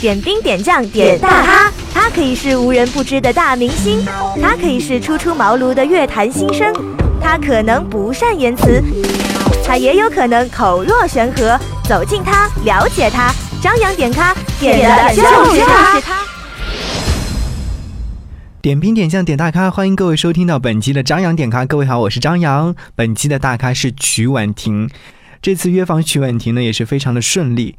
点兵点将点大咖，他可以是无人不知的大明星，他可以是初出茅庐的乐坛新生，他可能不善言辞，他也有可能口若悬河。走近他，了解他，张扬点咖，点的就是他。点兵点将点大咖，欢迎各位收听到本期的张扬点咖。各位好，我是张扬。本期的大咖是曲婉婷。这次约访曲婉婷呢，也是非常的顺利。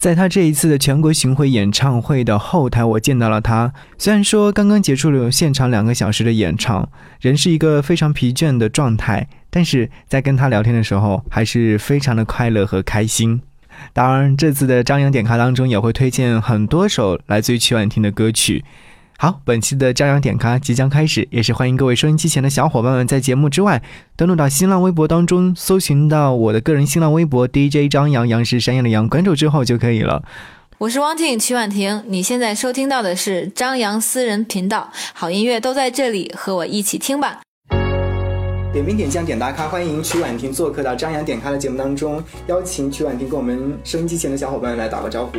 在他这一次的全国巡回演唱会的后台，我见到了他。虽然说刚刚结束了现场两个小时的演唱，人是一个非常疲倦的状态，但是在跟他聊天的时候，还是非常的快乐和开心。当然，这次的张扬点咖当中也会推荐很多首来自于曲婉婷的歌曲。好，本期的张扬点咖即将开始，也是欢迎各位收音机前的小伙伴们在节目之外登录到新浪微博当中，搜寻到我的个人新浪微博 DJ 张扬，杨是山羊的羊，关注之后就可以了。我是汪婷曲婉婷，你现在收听到的是张扬私人频道，好音乐都在这里，和我一起听吧。点兵点将点大咖，欢迎曲婉婷做客到张扬点咖的节目当中，邀请曲婉婷跟我们收音机前的小伙伴来打个招呼。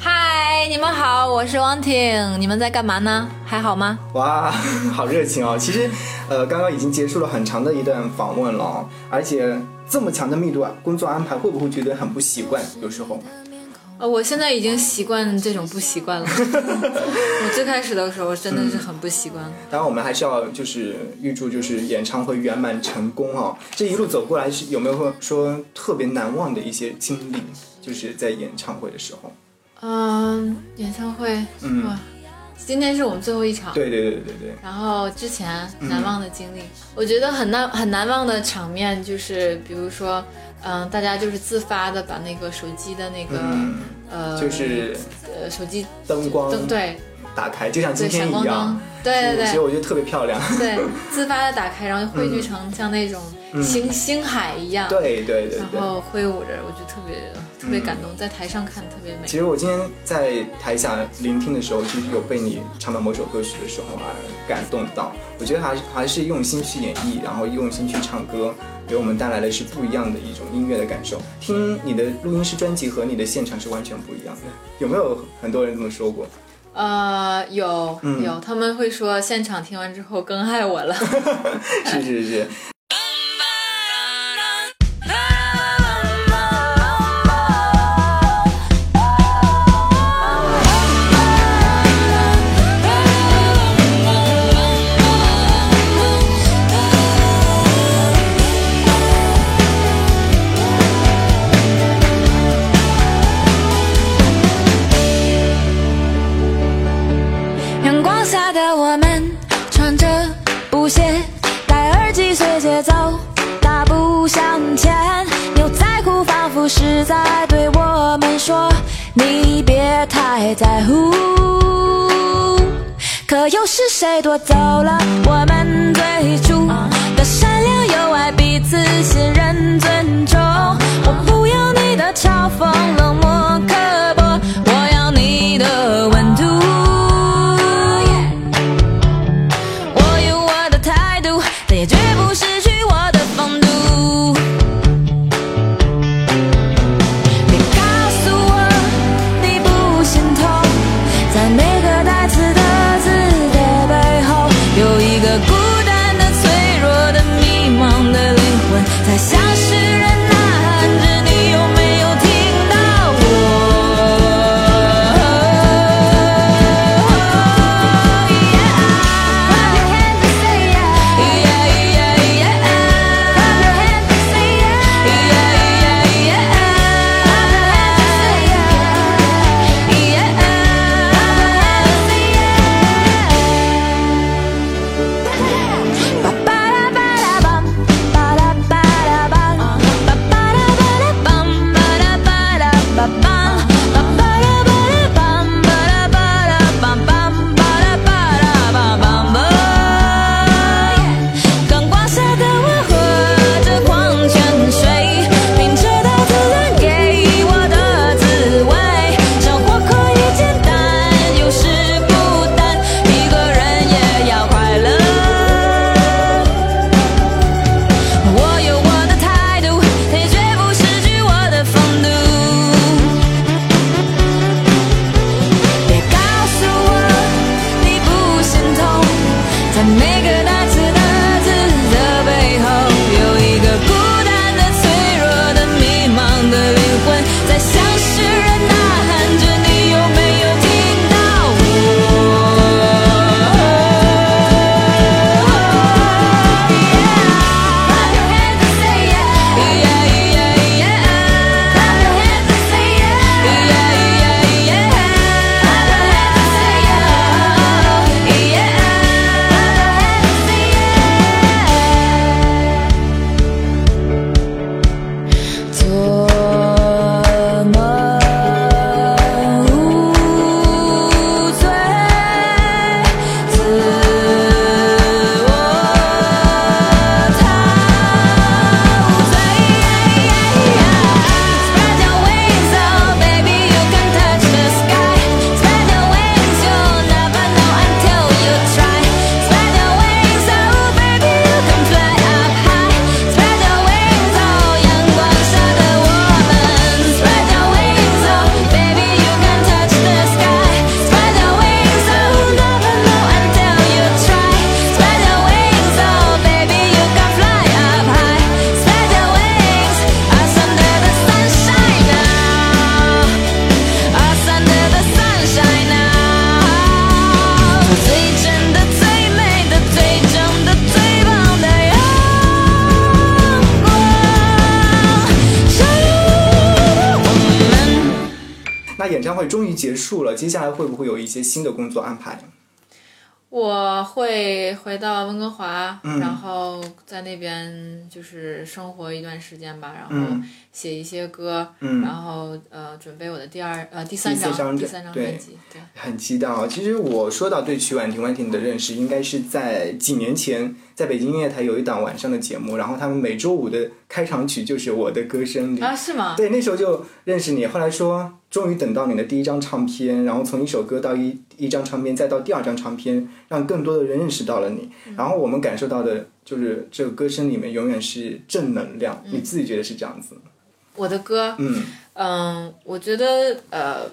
嗨，你们好，我是汪婷，你们在干嘛呢？还好吗？哇，好热情哦！其实，呃，刚刚已经结束了很长的一段访问了，而且这么强的密度啊，工作安排会不会觉得很不习惯？有时候，呃，我现在已经习惯这种不习惯了。我最开始的时候真的是很不习惯。当然，我们还是要就是预祝就是演唱会圆满成功啊！这一路走过来是有没有说特别难忘的一些经历？就是在演唱会的时候。嗯，演唱会，嗯，今天是我们最后一场，对对对对对。然后之前难忘的经历，我觉得很难很难忘的场面就是，比如说，嗯，大家就是自发的把那个手机的那个，呃，就是呃手机灯光灯对。打开就像今天一样，对对对，其实我觉得特别漂亮。对，自发的打开，然后汇聚成像那种星星海一样。对对对，然后挥舞着，我觉得特别特别感动，在台上看特别美。其实我今天在台下聆听的时候，就是有被你唱到某首歌曲的时候而感动到。我觉得还是还是用心去演绎，然后用心去唱歌，给我们带来的是不一样的一种音乐的感受。听你的录音室专辑和你的现场是完全不一样的。有没有很多人这么说过？呃，有有，他们会说现场听完之后更爱我了。是 是是。是你别太在乎。可又是谁夺走了我们最初的善良、友爱、彼此信任、尊重？我不要你的嘲讽、冷漠、可，孤单的脆弱的迷茫的灵魂在向那演唱会终于结束了接下来会不会有一些新的工作安排？我会回到温哥华，嗯然后在那边就是生活一段时间吧，然后嗯写一些歌，嗯然后呃准备我的第二呃第三张第四张第三张专辑，对。很期待啊！其实我说到对曲婉婷、婉婷的认识，应该是在几年前，在北京音乐台有一档晚上的节目，然后他们每周五的开场曲就是我的歌声里。啊，是吗？对，那时候就认识你，后来说终于等到你的第一张唱片，然后从一首歌到一一张唱片，再到第二张唱片，让更多的人认识到了你。然后我们感受到的就是这个歌声里面永远是正能量，你自己觉得是这样子？我的歌，嗯嗯，我觉得呃，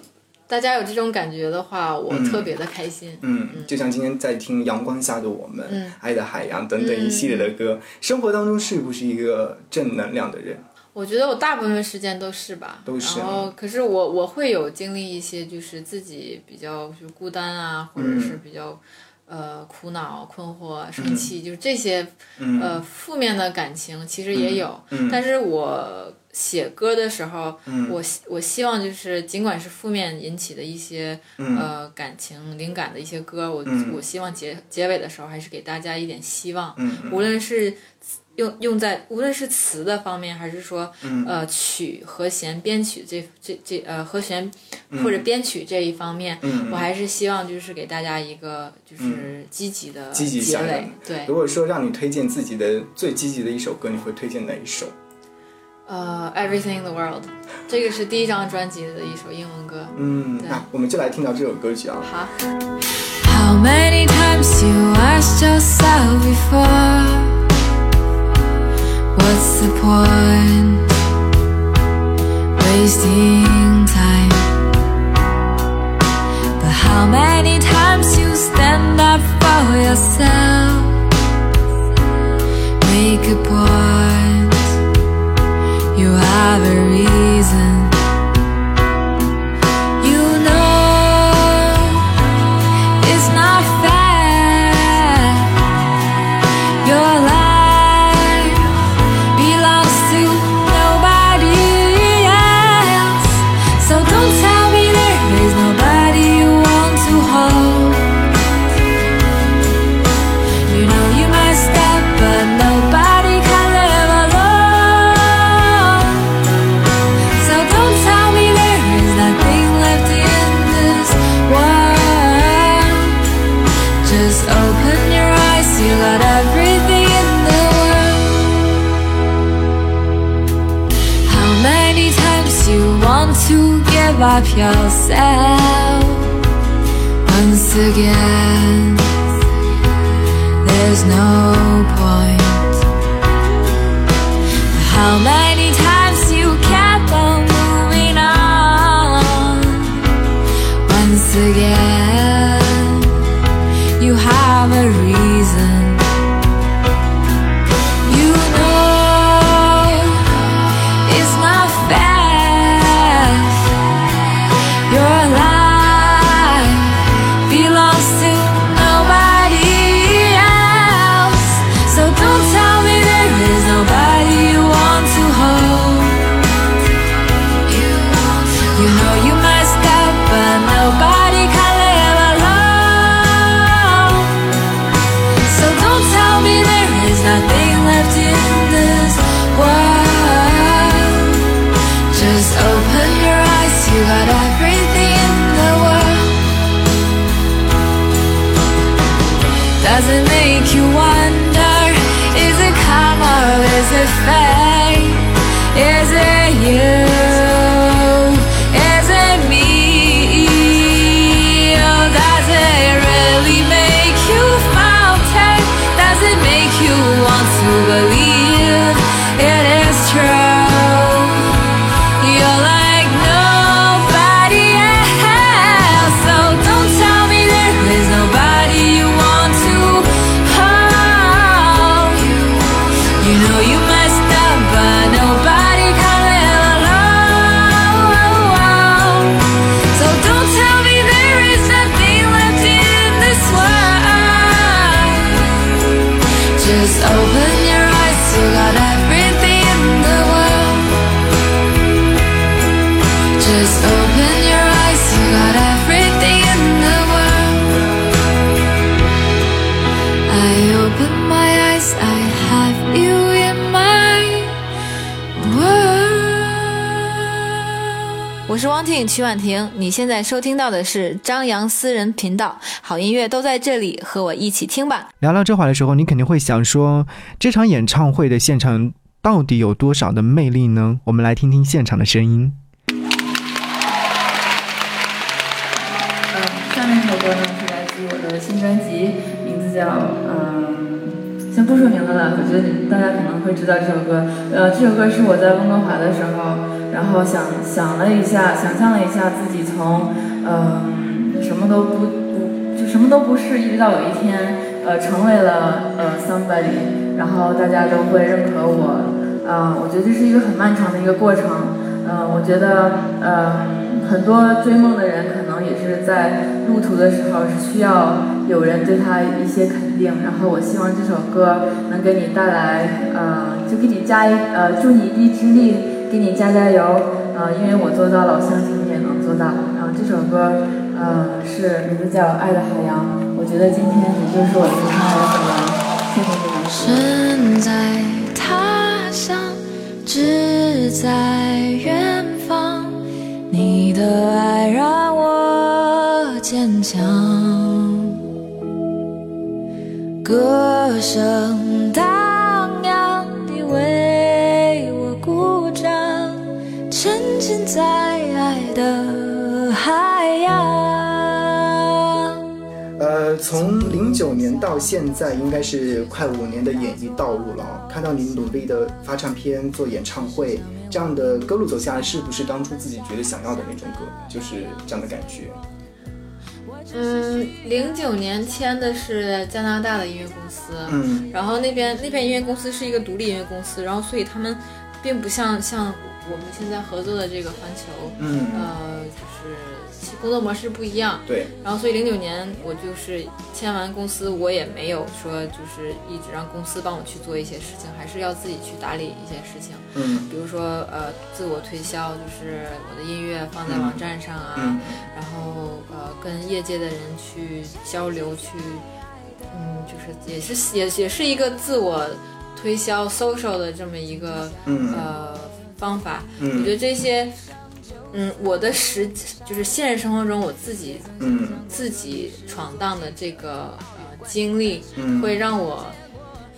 大家有这种感觉的话，我特别的开心。嗯，就像今天在听《阳光下的我们》嗯爱的海洋》等等一系列的歌，生活当中是不是一个正能量的人？我觉得我大部分时间都是吧，都是然后，可是我我会有经历一些，就是自己比较就孤单啊，或者是比较、呃苦恼、困惑、生气，就是这些、嗯。呃负面的感情，其实也有。嗯。但是我写歌的时候，嗯。我希我希望就是尽管是负面引起的一些、嗯。呃感情灵感的一些歌，我、嗯。我希望结结尾的时候还是给大家一点希望。嗯。无论是用用在无论是词的方面，还是说、嗯呃曲和弦编曲这这这呃和弦或者编曲这一方面，嗯我还是希望就是给大家一个就是积极的积极结尾向人。对，如果说让你推荐自己的最积极的一首歌，你会推荐哪一首？呃，Everything in the World，这个是第一张专辑的一首英文歌。嗯，那我们就来听到这首歌曲啊。好，How many times you asked yourself before? What's the point? Wasting time. But how many times you stand up for yourself? Make a point. You have a reason. Give up yourself? Once again, there's no point. How many times you kept on moving on? Once again, 听曲婉婷，你现在收听到的是张扬私人频道，好音乐都在这里，和我一起听吧。聊到这话的时候，你肯定会想说，这场演唱会的现场到底有多少的魅力呢？我们来听听现场的声音。嗯，下面这首歌呢是来自我的新专辑，名字叫不说名字了，我觉得大家可能会知道这首歌。呃，这首歌是我在温哥华的时候，然后想想了一下，想象了一下自己从嗯什么都不不就什么都不是，一直到有一天呃成为了呃 somebody，然后大家都会认可我。啊、我觉得这是一个很漫长的一个过程。嗯、我觉得呃很多追梦的人可能也是在路途的时候是需要有人对他一些肯定，然后我希望这首歌能给你带来呃就给你加一呃助你一臂之力，给你加加油。呃，因为我做到了，我相信你也能做到。然后这首歌呃是名字叫《爱的海洋》，我觉得今天你就是我心上的海洋。谢谢你们。身在他乡，志在远方。你的爱让我坚强，歌声荡漾，你为我鼓掌，沉浸在爱的海洋。呃，从零九年到现在，应该是快五年的演艺道路了。看到你努力的发唱片、做演唱会，这样的歌路走下来，是不是当初自己觉得想要的那种歌？就是这样的感觉。嗯，零九年签的是加拿大的音乐公司，嗯。然后那边那边音乐公司是一个独立音乐公司，然后所以他们并不像像我们现在合作的这个环球，嗯，呃，就是其工作模式不一样。对，然后所以零九年我就是签完公司，我也没有说就是一直让公司帮我去做一些事情，还是要自己去打理一些事情，嗯。比如说呃自我推销，就是我的音乐放在网站上啊，嗯。然后呃跟业界的人去交流，去嗯就是也是也也是一个自我推销 social 的这么一个嗯。呃方法。我觉嗯得这些嗯我的实就是现实生活中我自己嗯自己闯荡的这个呃经历，嗯，会让我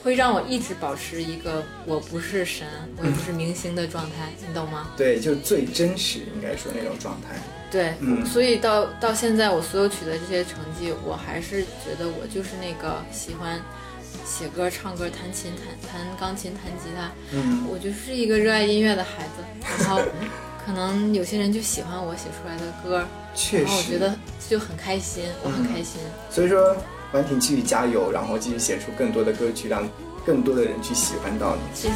会让我一直保持一个我不是神，我也不是明星的状态，你懂吗？对，就最真实，应该说那种状态。对，嗯所以到到现在我所有取得这些成绩，我还是觉得我就是那个喜欢写歌、唱歌、弹琴、弹弹钢琴、弹吉他，嗯我就是一个热爱音乐的孩子。然后可能有些人就喜欢我写出来的歌，确实。我觉得就很开心，我很开心。所以说，婉婷继续加油，然后继续写出更多的歌曲，让更多的人去喜欢到你。谢谢。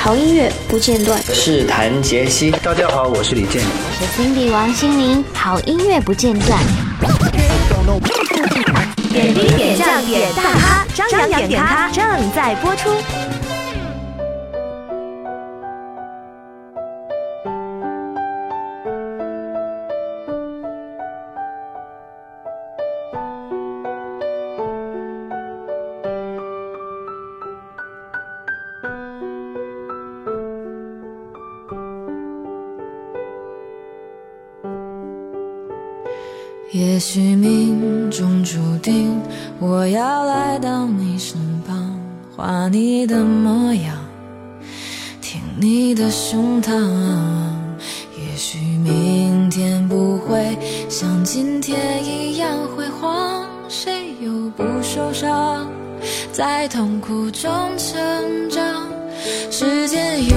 好音乐不间断。是谭杰希。大家好，我是李健。我是 Cindy 王心凌，好音乐不间断。点兵点将点大咖，张扬点咖正在播出。也许命中注定，我要来到你身旁，画你的模样，听你的胸膛。也许明天不会像今天一样辉煌，谁又不受伤，在痛苦中成长。时间有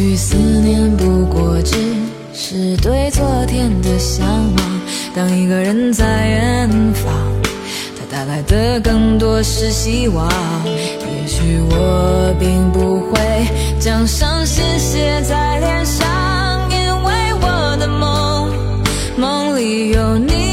许思念不过只是对昨天的向往。当一个人在远方，他带来的更多是希望。也许我并不会将伤心写在脸上，因为我的梦，梦里有你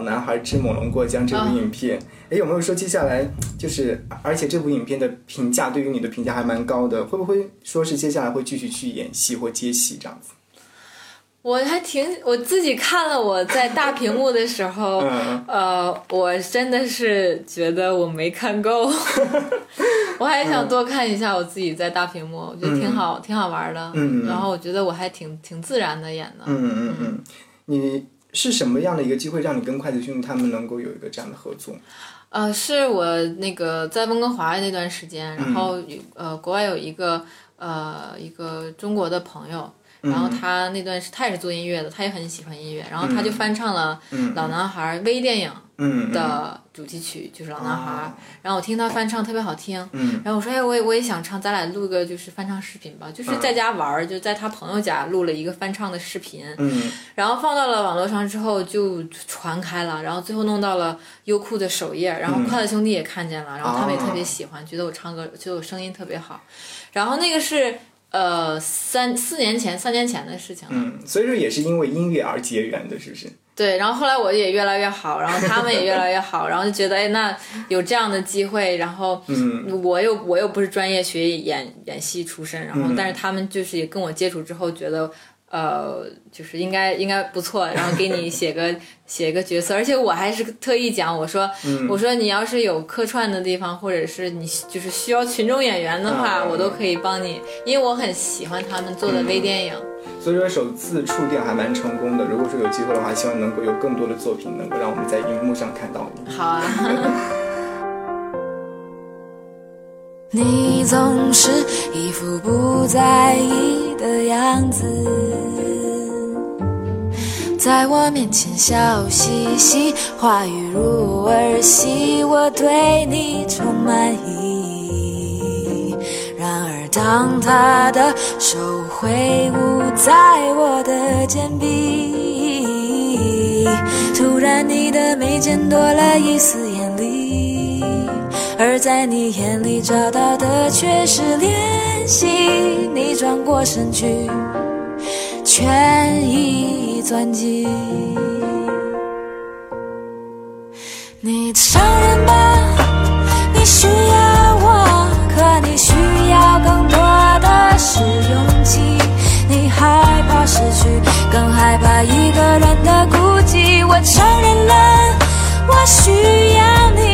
老男孩之猛龙过江》这部影片，哎、有没有说接下来就是，而且这部影片的评价对于你的评价还蛮高的，会不会说是接下来会继续去演戏或接戏这样子？我还挺我自己看了我在大屏幕的时候，嗯呃，我真的是觉得我没看够，我还想多看一下我自己在大屏幕，我觉得挺好，挺好玩的。嗯嗯然后我觉得我还挺挺自然的演的。嗯嗯嗯，你是什么样的一个机会让你跟筷子兄弟他们能够有一个这样的合作？呃，是我那个在温哥华那段时间，然后有呃，国外有一个呃一个中国的朋友，然后他那段是他也是做音乐的，他也很喜欢音乐，然后他就翻唱了嗯老男孩微电影，嗯的主题曲，就是《老男孩》然后我听他翻唱特别好听，嗯。然后我说，哎，我也我也想唱，咱俩录个就是翻唱视频吧，就是在家玩儿，就在他朋友家录了一个翻唱的视频，嗯。然后放到了网络上之后就传开了，然后最后弄到了优酷的首页，然后快乐兄弟也看见了，然后他们也特别喜欢，觉得我唱歌，觉得我声音特别好，然后那个是呃三四年前三年前的事情了，嗯，所以说也是因为音乐而结缘的，是不是？对，然后后来我也越来越好，然后他们也越来越好，然后就觉得哎，那有这样的机会，然后嗯我又我又不是专业学演演戏出身，然后但是他们就是也跟我接触之后觉得。呃，就是应该应该不错，然后给你写个 写个角色，而且我还是特意讲，我说、我说你要是有客串的地方，或者是你就是需要群众演员的话，嗯我都可以帮你，因为我很喜欢他们做的微电影。所以说首次触电还蛮成功的。如果说有机会的话，希望能够有更多的作品能够让我们在荧幕上看到你。好啊。你总是一副不在意的样子，在我面前笑嘻嘻，话语如儿戏，我对你充满疑。然而，当他的手挥舞在我的肩臂，突然你的眉间多了一丝眼力，而在你眼里找到的却是怜惜。你转过身去，权宜钻进你承认吧，你需要我，可你需要更多的是勇气。你害怕失去，更害怕一个人的孤寂。我承认了，我需要你。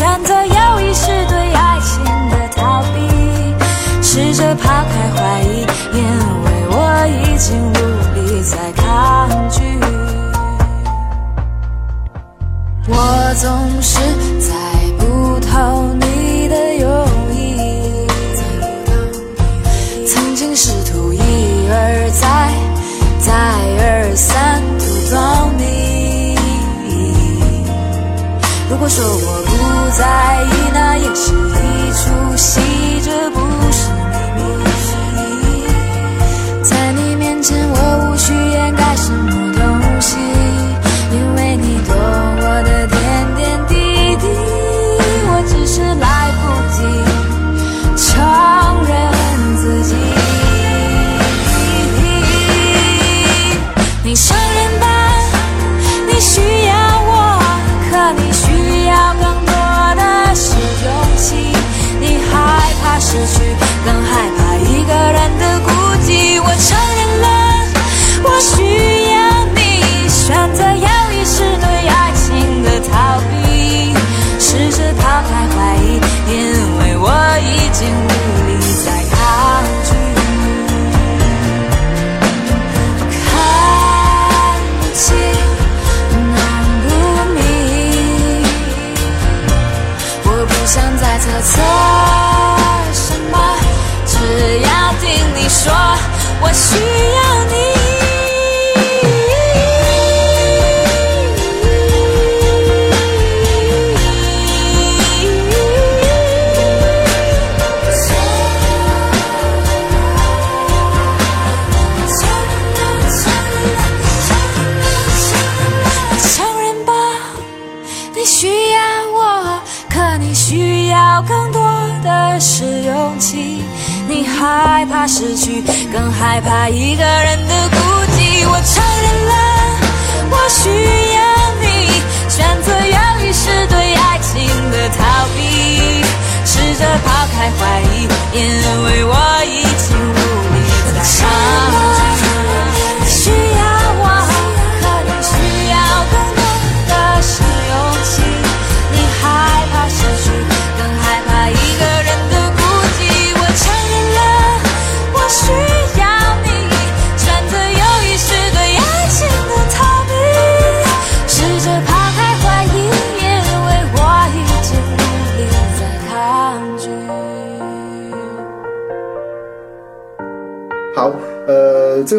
选择友谊是对爱情的逃避，试着抛开怀疑，因为我已经无力再抗拒。我总是猜不透你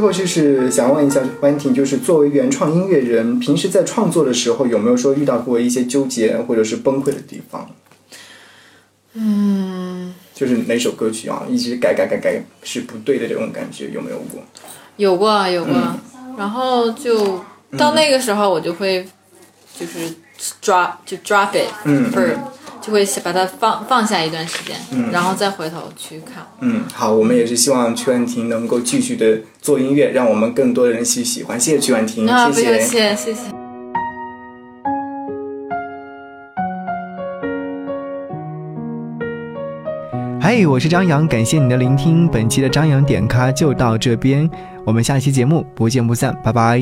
后就是想问一下关婷，就是作为原创音乐人，平时在创作的时候有没有说遇到过一些纠结或者是崩溃的地方？嗯，就是哪首歌曲啊，一直改改改改是不对的这种感觉有没有过？有过啊有过，嗯。然后就到那个时候我就会就是 drop 就 drop it，嗯就会把它放放下一段时间，然后再回头去看。嗯，好，我们也是希望曲婉婷能够继续的做音乐，让我们更多的人去喜欢。谢谢曲婉婷，啊，不谢用谢谢谢。嗨，我是张扬，感谢你的聆听。本期的张扬点咖就到这边，我们下期节目不见不散，拜拜。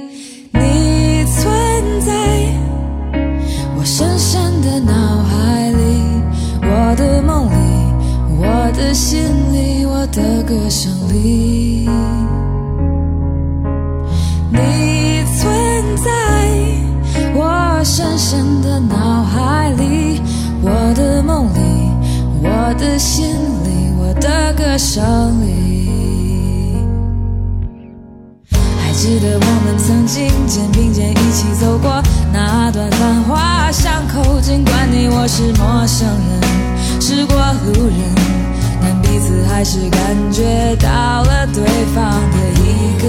胜利。还记得我们曾经肩并肩一起走过那段繁华巷口，尽管你我是陌生人，是过路人，但彼此还是感觉到了对方的一个